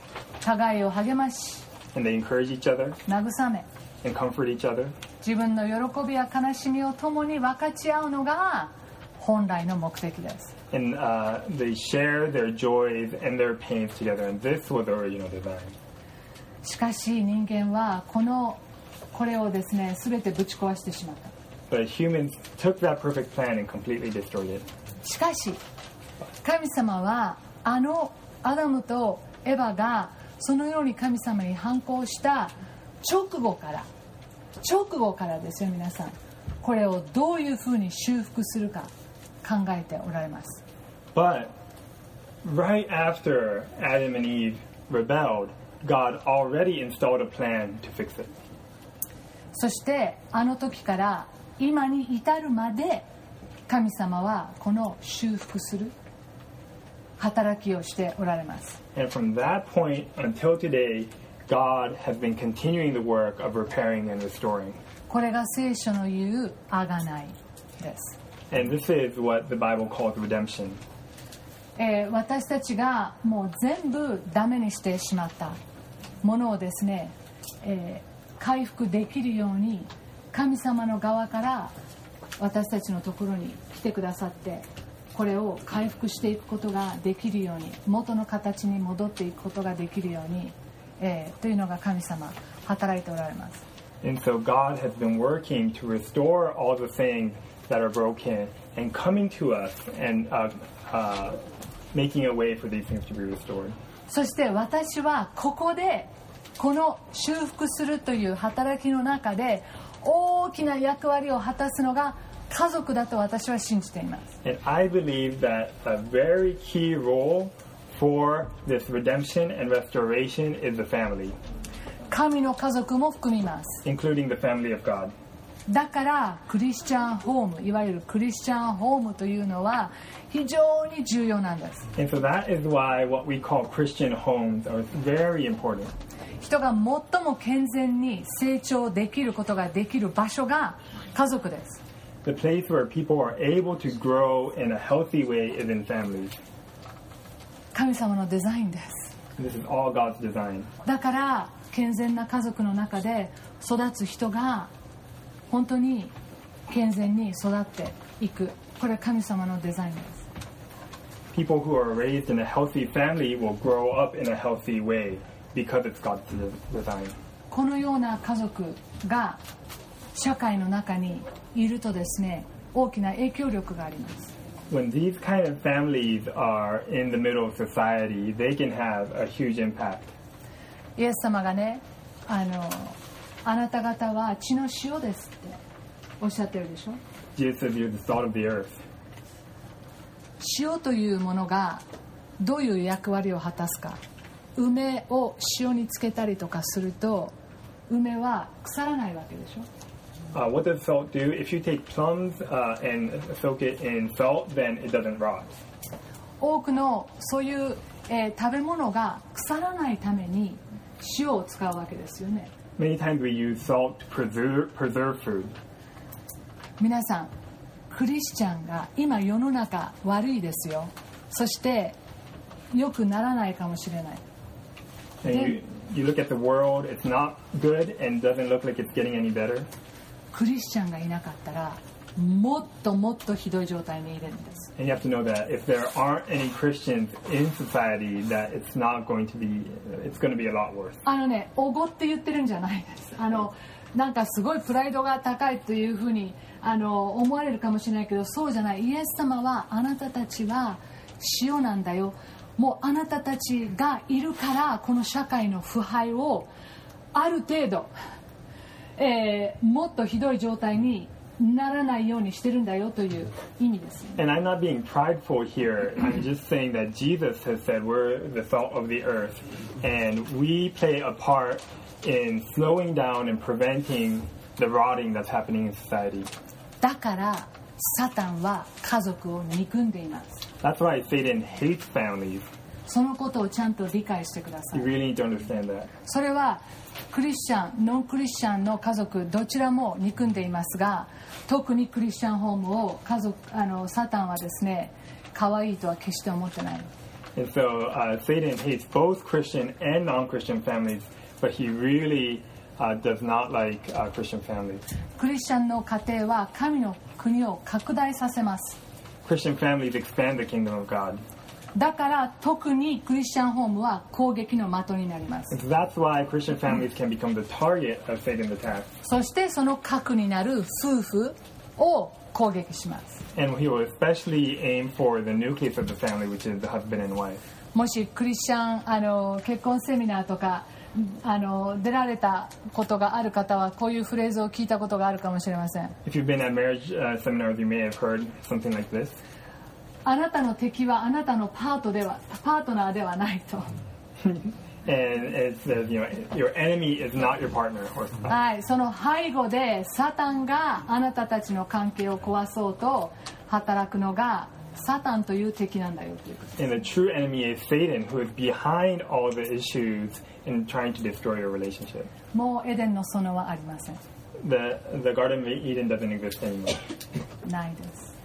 互いを励まし and they encourage each other 慰め and comfort each other. 自分の喜びや悲しみを共に分かち合うのが本来の目的です。しかし人間はこ,のこれをですね全てぶち壊してしまった。しかし、神様はあのアダムとエヴァがそのように神様に反抗した直後から。直後からですよ皆さんこれをどういうふうに修復するか考えておられます But right after Adam and Eve rebelled, God already installed a plan to fix it. そしてあの時から今に至るまで神様はこの修復する働きをしておられます And from that point until today, God has been continuing the work of repairing and restoring. これが聖書の言うあがないです And this is what the Bible calls redemption. えー私たちがもう全部ダメにしてしまったものをですね、えー回復できるように神様の側から私たちのところに来てくださってこれを回復していくことができるように元の形に戻っていくことができるように、えーというのが神様働いておられます And so God has been working to restore all the things that are broken and coming to us and uh, uh, making a way for these things to be restored. そして私はここでこの修復するという働きの中で大きな役割を果たすのが家族だと私は信じています And I believe that a very key role for this redemption and restoration is the family, 神の家族も含みます including the family of God. だからクリスチャンホームいわゆるクリスチャンホームというのは非常に重要なんです And so that is why what we call Christian homes are very important. 人が最も健全に成長できることができる場所が家族です The place where people are able to grow in a healthy way is in families. 神様のデザインです this is all God's design. だから健全な家族の中で育つ人が本当に健全に育っていくこれは神様のデザインです People who are raised in a healthy family will grow up in a healthy way because it's God's de- design. このような家族が社会の中にいるとですね大きな影響力があります When these kind of families are in the middle of society, they can have a huge impact. イエス様がねあのあなた方は血の塩ですっておっしゃってるでしょ Jesus says you're the salt of the earth. 塩というものがどういう役割を果たすか梅を塩につけたりとかすると梅は腐らないわけでしょ Uh, what does salt do? If you take plums uh, and soak it in salt, then it doesn't rot. 多くのそういう、えー食べ物が腐らないために塩を使うわけですよね Many times we use salt to preserve, preserve food. 皆さんクリスチャンが今世の中悪いですよそして良くならないかもしれない And you, you look at the world, it's not good and doesn't look like it's getting any better. クリスチャンがいなかったらもっともっとひどい状態にいるんです。And you have to know that if there aren't any Christians in society, that it's not going to be, it's going to be a lot worse. あのねおごって言ってるんじゃないです。あのなんかすごいプライドが高いというふうにあの思われるかもしれないけどそうじゃない。イエス様はあなたたちは塩なんだよ。もうあなたたちがいるからこの社会の腐敗をある程度、えーもっとひどい状態にならないようにしてるんだよという意味ですよね And I'm not being prideful here. I'm just saying that Jesus has said we're the salt of the earth, and we play a part in slowing down and preventing the rotting that's happening in society. だからサタンは家族を憎んでいます That's why Satan hates families. そのことをちゃんと理解してください You really need to understand that. それはクリスチャンノンクリスチャンの家族どちらも憎んでいますが特にクリスチャンホームを家族あのサタンはですね可愛いとは決して思ってない And so uh, Satan hates both Christian and non-Christian families, but he really uh, does not like uh, Christian families. クリスチャンの家庭は神の国を拡大させます Christian families expand the kingdom of God. だから特にクリスチャンホームは攻撃の的になります。そしてその核になる夫婦を攻撃します。もしクリスチャンあの結婚セミナーとかあの出られたことがある方はこういうフレーズを聞いたことがあるかもしれません。あなたの敵はあなたのパートではパートナーではないと。はい、その背後でサタンがあなたたちの関係を壊そうと働くのがサタンという敵なんだよということ。もうエデンの園はありません。ないです。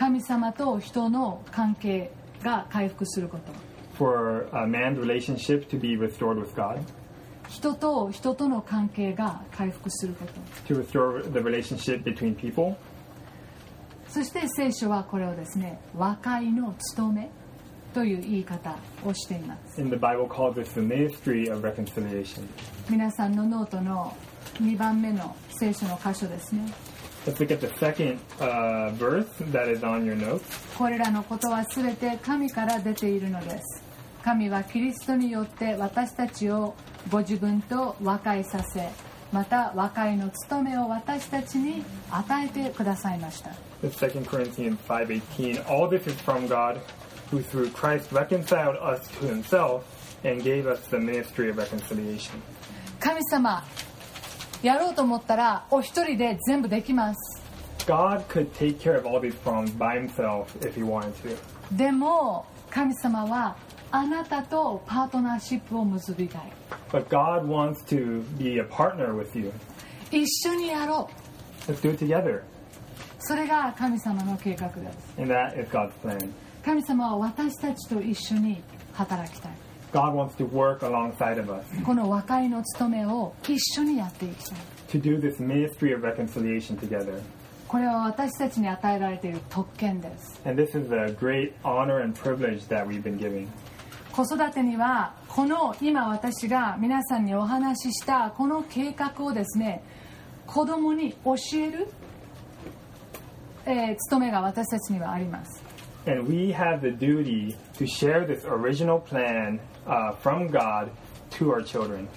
神様と人の関係が回復すること For a man's relationship to be restored with God, 人と人との関係が回復すること to restore the relationship between people. そして聖書はこれをですね和解の務めという言い方をしています And the Bible calls this the ministry of reconciliation. 皆さんのノートの2番目の聖書の箇所ですね Let's look at the second uh, verse that is on your notes. これらのことは全て神から出ているのです神はキリストによって私たちをご自分と和解させまた和解の務めを私たちに与えてくださいました It's 2 Corinthians 5.18. All this is from God, who through Christ reconciled us to himself and gave us the ministry of reconciliation. 神様 やろうと思ったらお一人で全部できます。でも神様はあなたとパートナーシップを結びたい。一緒にやろう。それが神様の計画です。神様は私たちと一緒に働きたい。God wants to work alongside of us この和解の務めを一緒にやっていきたい to do this ministry of reconciliation together. これは私たちに与えられている特権です And this is a great honor and privilege that we've been giving. 子育てにはこの今私が皆さんにお話ししたこの計画をですね子供に教える、えー務めが私たちにはあります And we have the duty to share this original plan uh, from God to our children.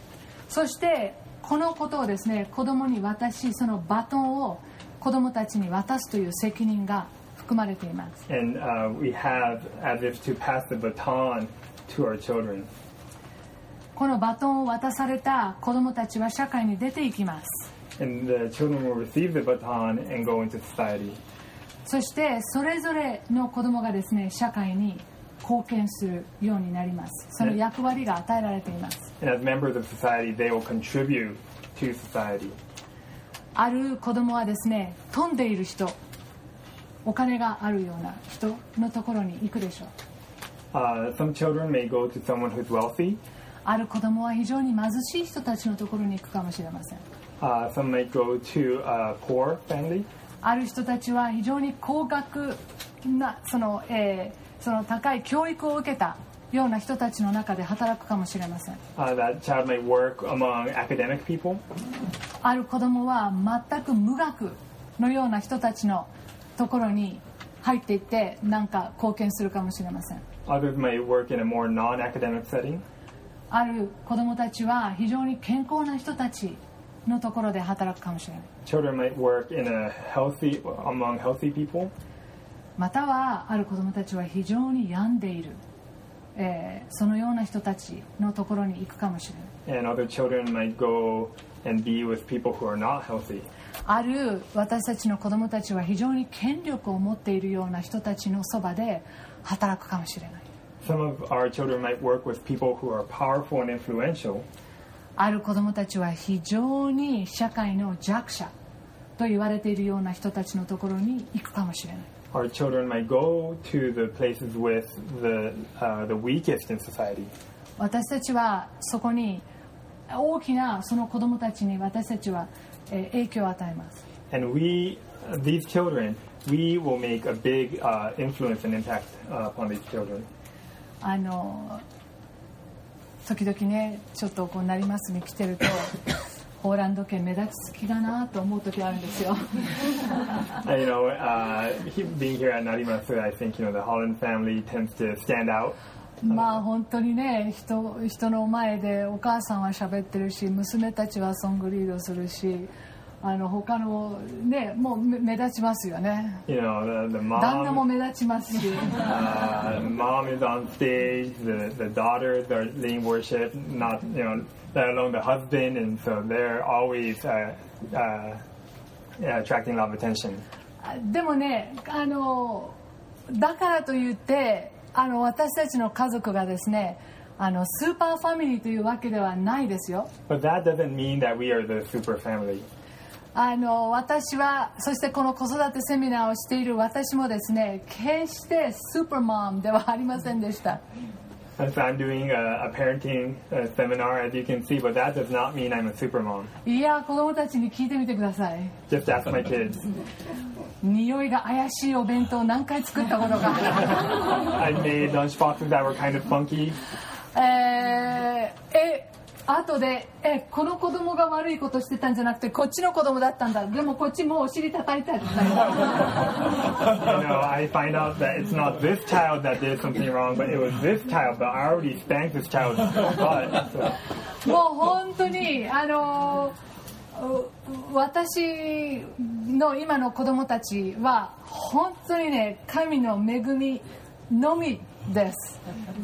そしてこのことをですね子供に渡しそのバトンを子供たちに渡すという責任が含まれています And uh, we have as if to pass the baton to our children. このバトンを渡された子供たちは社会に出ていきます And the children will receive the baton and go into society. そしてそれぞれの子供がですね社会に貢献するようになります。その役割が与えられています。ある子供はですね飛んでいる人お金があるような人のところに行くでしょう、ある子供は非常に貧しい人たちのところに行くかもしれません、uh, some may go to ある人たちは非常に高額なその、えー、その高い教育を受けたような人たちの中で働くかもしれません Uh, that child may work among academic people. ある子供は全く無学のような人たちのところに入っていって何か貢献するかもしれません Others may work in a more non-academic setting. ある子供たちは非常に健康な人たちのところで働くかもしれない Children might work in a healthy among healthy people. またはある子供たちは非常に病んでいる、えーそのような人たちのところに行くかもしれない.ある私たちの子供たちは非常に権力を持っているような人たちのそばで働くかもしれない Some of our children might work with people who are powerful and influential. ある子供たちは非常に社会の弱者と言われているような人たちのところに行くかもしれない Our children might go to the places with the uh, the weakest in society. 私たちはそこに大きなその子供たちに私たちはえー影響を与えます And we, these children, we will make a big uh, influence and impact uh, upon these children. あの時々ねちょっとこうなりますに来てるとポーランド圏目立つ気だなと思う時あるんですよ you know, uh, being here at Narimasu, I think you know the Holland family tends to stand out. まあ本当にね人人の前でお母さんは喋ってるし娘たちはソングリードするしあの他のねもう目目立ちますよね You know, the, the 旦那も mom, 目立ちますし uh, mom is on stage, the, the daughters are leading worship, not, you know, let alone the husband, and so they're always uh, uh, attracting a lot of attention. でもねあのだからといってあの私たちの家族がですねあのスーパーファミリーというわけではないですよ But that doesn't mean that we are the super family. あの私はそしてこの子育てセミナーをしている私もですね決してスーパーマンではありませんでした。いや子供たちに聞いてみてください。匂いが怪しいお弁当何回作ったことか。I え、え。後でえこの子供が悪いことしてたんじゃなくてこっちの子供だったんだでもこっちもうお尻叩いたり You know, I find out that it's not this child that did something wrong, but it was this child. But I already spanked this child's butt. So. もう本当にあのう私の今の子供たちは本当にね神の恵みのみです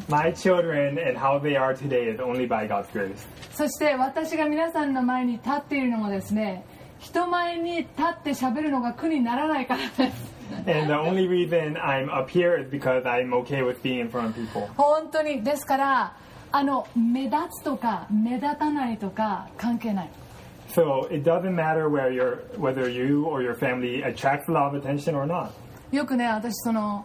My children and how they are today is only by God's grace. そして私が皆さんの前に立っているのもですね人前に立って喋るのが苦にならないからです And the only reason I'm up here is because I'm okay with being in front of people. 本当にですからあの目立つとか目立たないとか関係ない So it doesn't matter where you're, whether you or your family attracts a lot of attention or not. よくね私その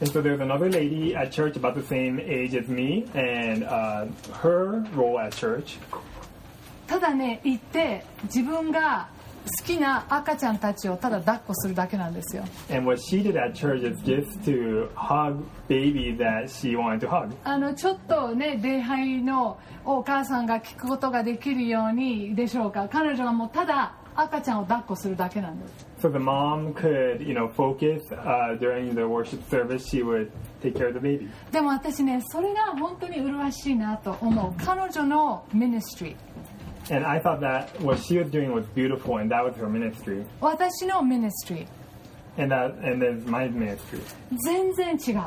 And there's another lady at church about the same age as me and her role at church. ただね、行って自分が好きな赤ちゃんたちをただ抱っこするだけなんですよ。ちょっとね、礼拝のお母さんが聞くことができるようにでしょうか。彼女はもうただ赤ちゃんを抱っこするだけなんです So the mom could, you know, focus uh, during the worship service. She would take care of the baby. でも私ねそれが本当に麗しいなと思う彼女のミニストリー And I thought that what she was doing was beautiful, and that was her ministry. 私のミニストリー And that, and then my ministry. 全然違う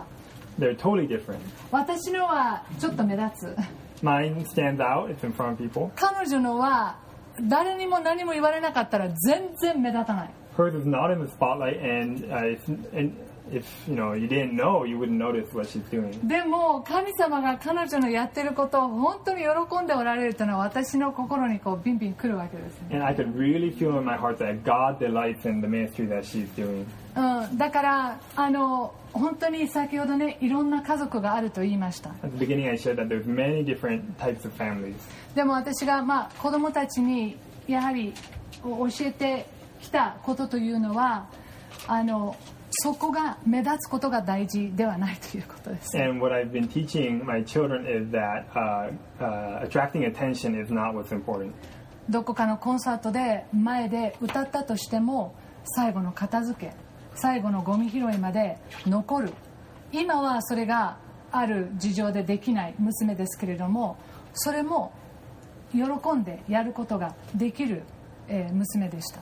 They're totally different. 私のはちょっと目立つ Mine stands out. It's in front of people. 彼女のは誰にも何も言われなかったら全然目立たない Hers is not in the spotlight, and, uh, and if you know you didn't know, you wouldn't notice what she's doing. でも神様が彼女のやってることを本当に喜んでおられるというのは私の心にこうビンビン来るわけですね、And I could really feel in my heart that God delights in the ministry that she's doing. うん、だからあの本当に先ほどねいろんな家族があると言いました At the beginning, I shared that there's many different types of families. でも私が、まあ、子供たちにやはり教えてきたことというのはあのそこが目立つことが大事ではないということです。And what I've been teaching my children is that uh, uh, attracting attention is not what's important. どこかのコンサートで前で歌ったとしても最後の片付け最後のゴミ拾いまで残る。今はそれがある事情でできない娘ですけれどもそれも喜んでやることができる、えー娘でした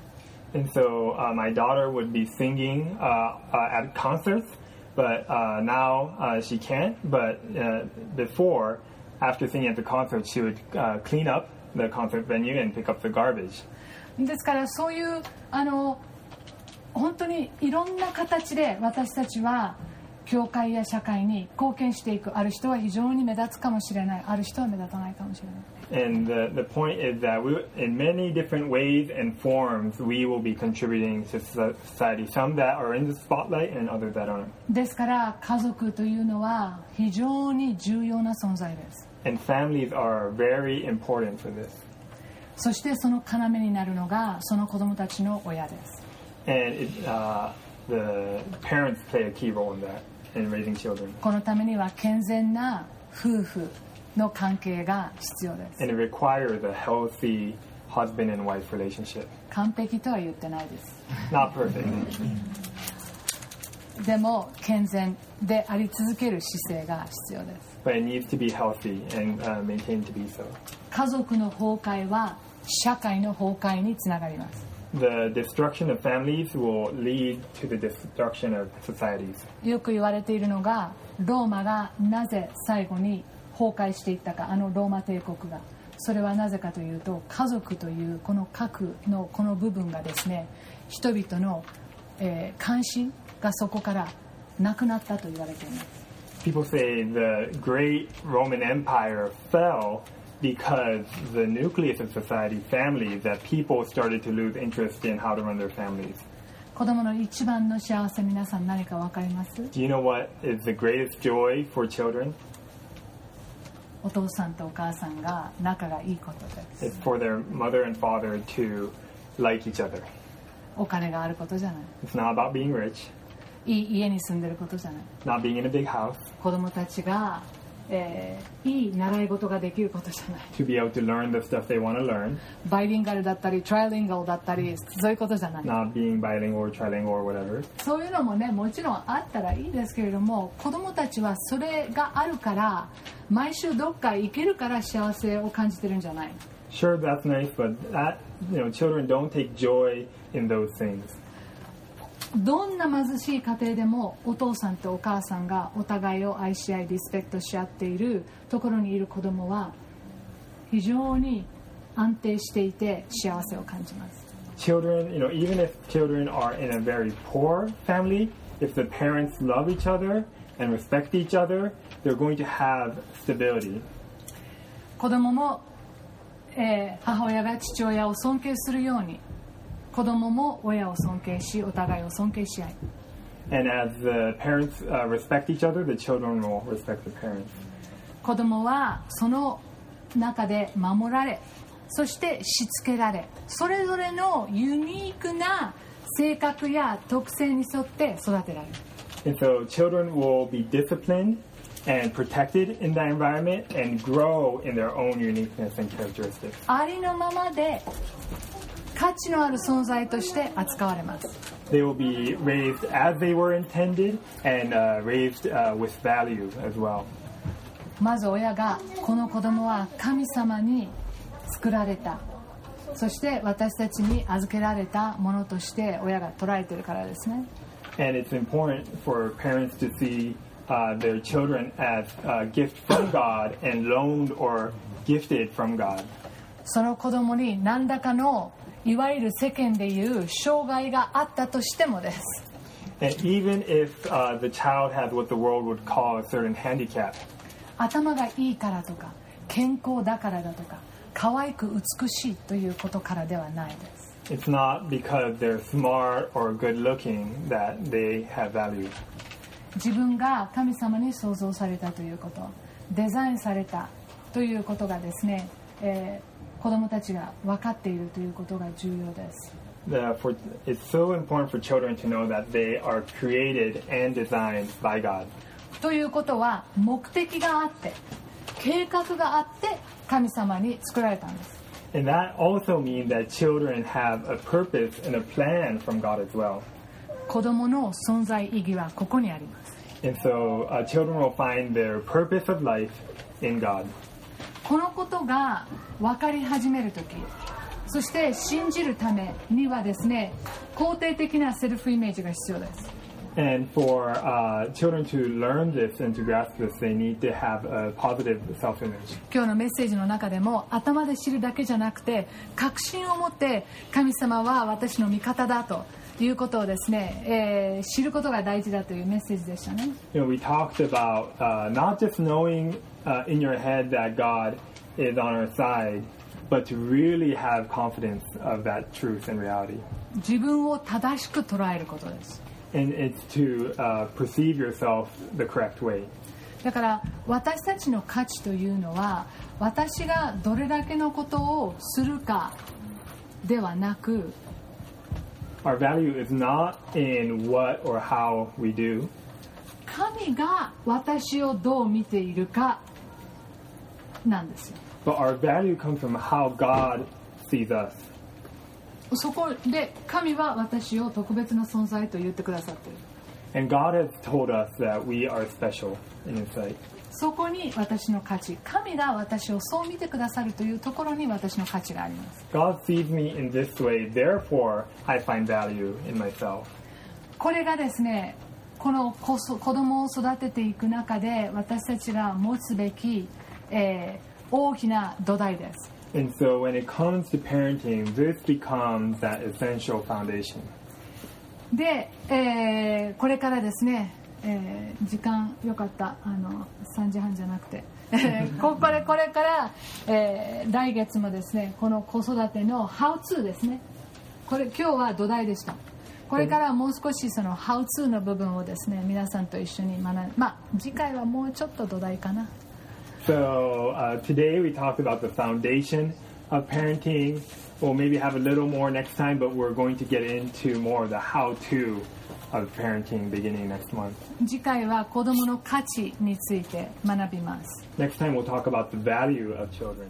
And so uh, my daughter would be singing uh, uh, at concerts, but uh, now uh, she can't. But uh, before, after singing at the concert, she would uh, clean up the concert venue and pick up the garbage. ですからそういうあの本当にいろんな形で私たちは 教会や社会に貢献していくある人は非常に目立つかもしれないある人は目立たないかもしれない And the, the point is that we, in many different ways and forms, we will be contributing to so- society. Some that are in the spotlight and others that aren't. ですから家族というのは非常に重要な存在です And families are very important for this. そしてその要になるのがその子供たちの親です And it, uh, the parents play a key role in that. このためには健全な夫婦の関係が必要です And requires a healthy husband and wife relationship. 完璧とは言ってないです Not perfect, でも健全であり続ける姿勢が必要です but it needs to be healthy and uh, maintained to be so. 家族の崩壊は社会の崩壊につながります The destruction of families will lead to the destruction of societies. よく言われているのがローマがなぜ最後に崩壊していったかあのローマ帝国がそれはなぜかというと家族というこの核のこの部分がですね人々の、えー関心がそこからなくなったと言われています People say the great Roman Empire fell because the nucleus of society, families, that people started to lose interest in how to run their families. 子供の一番の幸せ皆さん何か分かります Do you know what is the greatest joy for children? お父さんとお母さんが仲がいいことです It's for their mother and father to like each other. お金があることじゃない It's not about being rich, いい家に住んでることじゃない not being in a big house, 子供たちが、 えーいい習い事ができることじゃない to be able to learn the stuff they want to learn, バイリンガルだったりトライリンガルだったりそういうことじゃない not being bilingual or trilingual or whatever. そういうのもねもちろんあったらいいですけれども子供たちはそれがあるから毎週どっか行けるから幸せを感じてるんじゃない Sure, that's nice, but that you know, children don't take joy in those things. どんな貧しい家庭でもお父さんとお母さんがお互いを愛し合いリスペクトし合っているところにいる子供は非常に安定していて幸せを感じます Children, you know, even if children are in a very poor family, if the parents love each other and respect each other, they're going to have stability. 子供も、えー母親が父親を尊敬するように子供も親を尊敬しお互いを尊敬し合い And as the parents uh, respect each other, the children will respect the parents. 子供はその中で守られそしてしつけられそれぞれのユニークな性格や特性に沿って育てられる And so children will be disciplined and protected in that environment and grow in their own uniqueness and characteristics. ありのままで価値のある存在として扱われます They will be raised as they were intended and uh, raised uh, with value as well. まず親がこの子供は神様に作られたそして私たちに預けられたものとして親が捉えてるからですね And it's important for parents to see uh, their children as a gift from God and loaned or gifted from God. その子供に何らかのいわゆる世間でいう障害があったとしてもです。頭がいいからとか、健康だからだとか、可愛く美しいということからではないです。自分が神様に創造されたということ、デザインされたということがですね、子供たちが分かっているということが重要です The, for, it's so important for children to know that they are created and designed by God. ということは目的があって計画があって神様に作られたんです And that also means that children have a purpose and a plan from God as well. 子供の存在意義はここにあります And so uh, children will find their purpose of life in God. このことが分かり始める時そして信じるためにはですね肯定的なセルフイメージが必要です And for uh, children to learn this and to grasp this, they need to have a positive self image. 今日のメッセージの中でも頭で知るだけじゃなくて確信を持って神様は私の味方だということをですね、えー知ることが大事だというメッセージでしたね You know, we talked about uh, not just knowing uh, in your head that God is on our side, but to really have confidence of that truth and reality. 自分を正しく捉えることです And it's to uh, perceive yourself the correct way. だから私たちの価値というのは私がどれだけのことをするかではなく our value is not in what or how we do, 神が私をどう見ているかなんですよ but our value comes from how God sees us. そこで神は私を特別な存在と言ってくださっている And God has told us that we are special in His sight. そこに私の価値神が私をそう見てくださるというところに私の価値があります God sees me in this way, therefore I find value in myself. これがですねこの子供を育てていく中で私たちが持つべき、えー大きな土台です And so when it comes to parenting, this becomes that essential foundation. で、えーこれからですね、えー時間よかったあの3時半じゃなくてここれこれから、えー来月もですねこの子育ての How to ですねこれ今日は土台でしたこれからもう少しその How to の部分をですね皆さんと一緒に学んまあ次回はもうちょっと土台かな So uh, today we talked about the foundation of parenting. We'll maybe have a little more next time, but we're going to get into more of the how-to of parenting beginning next month. 次回は子供の価値について学びます Next time we'll talk about the value of children.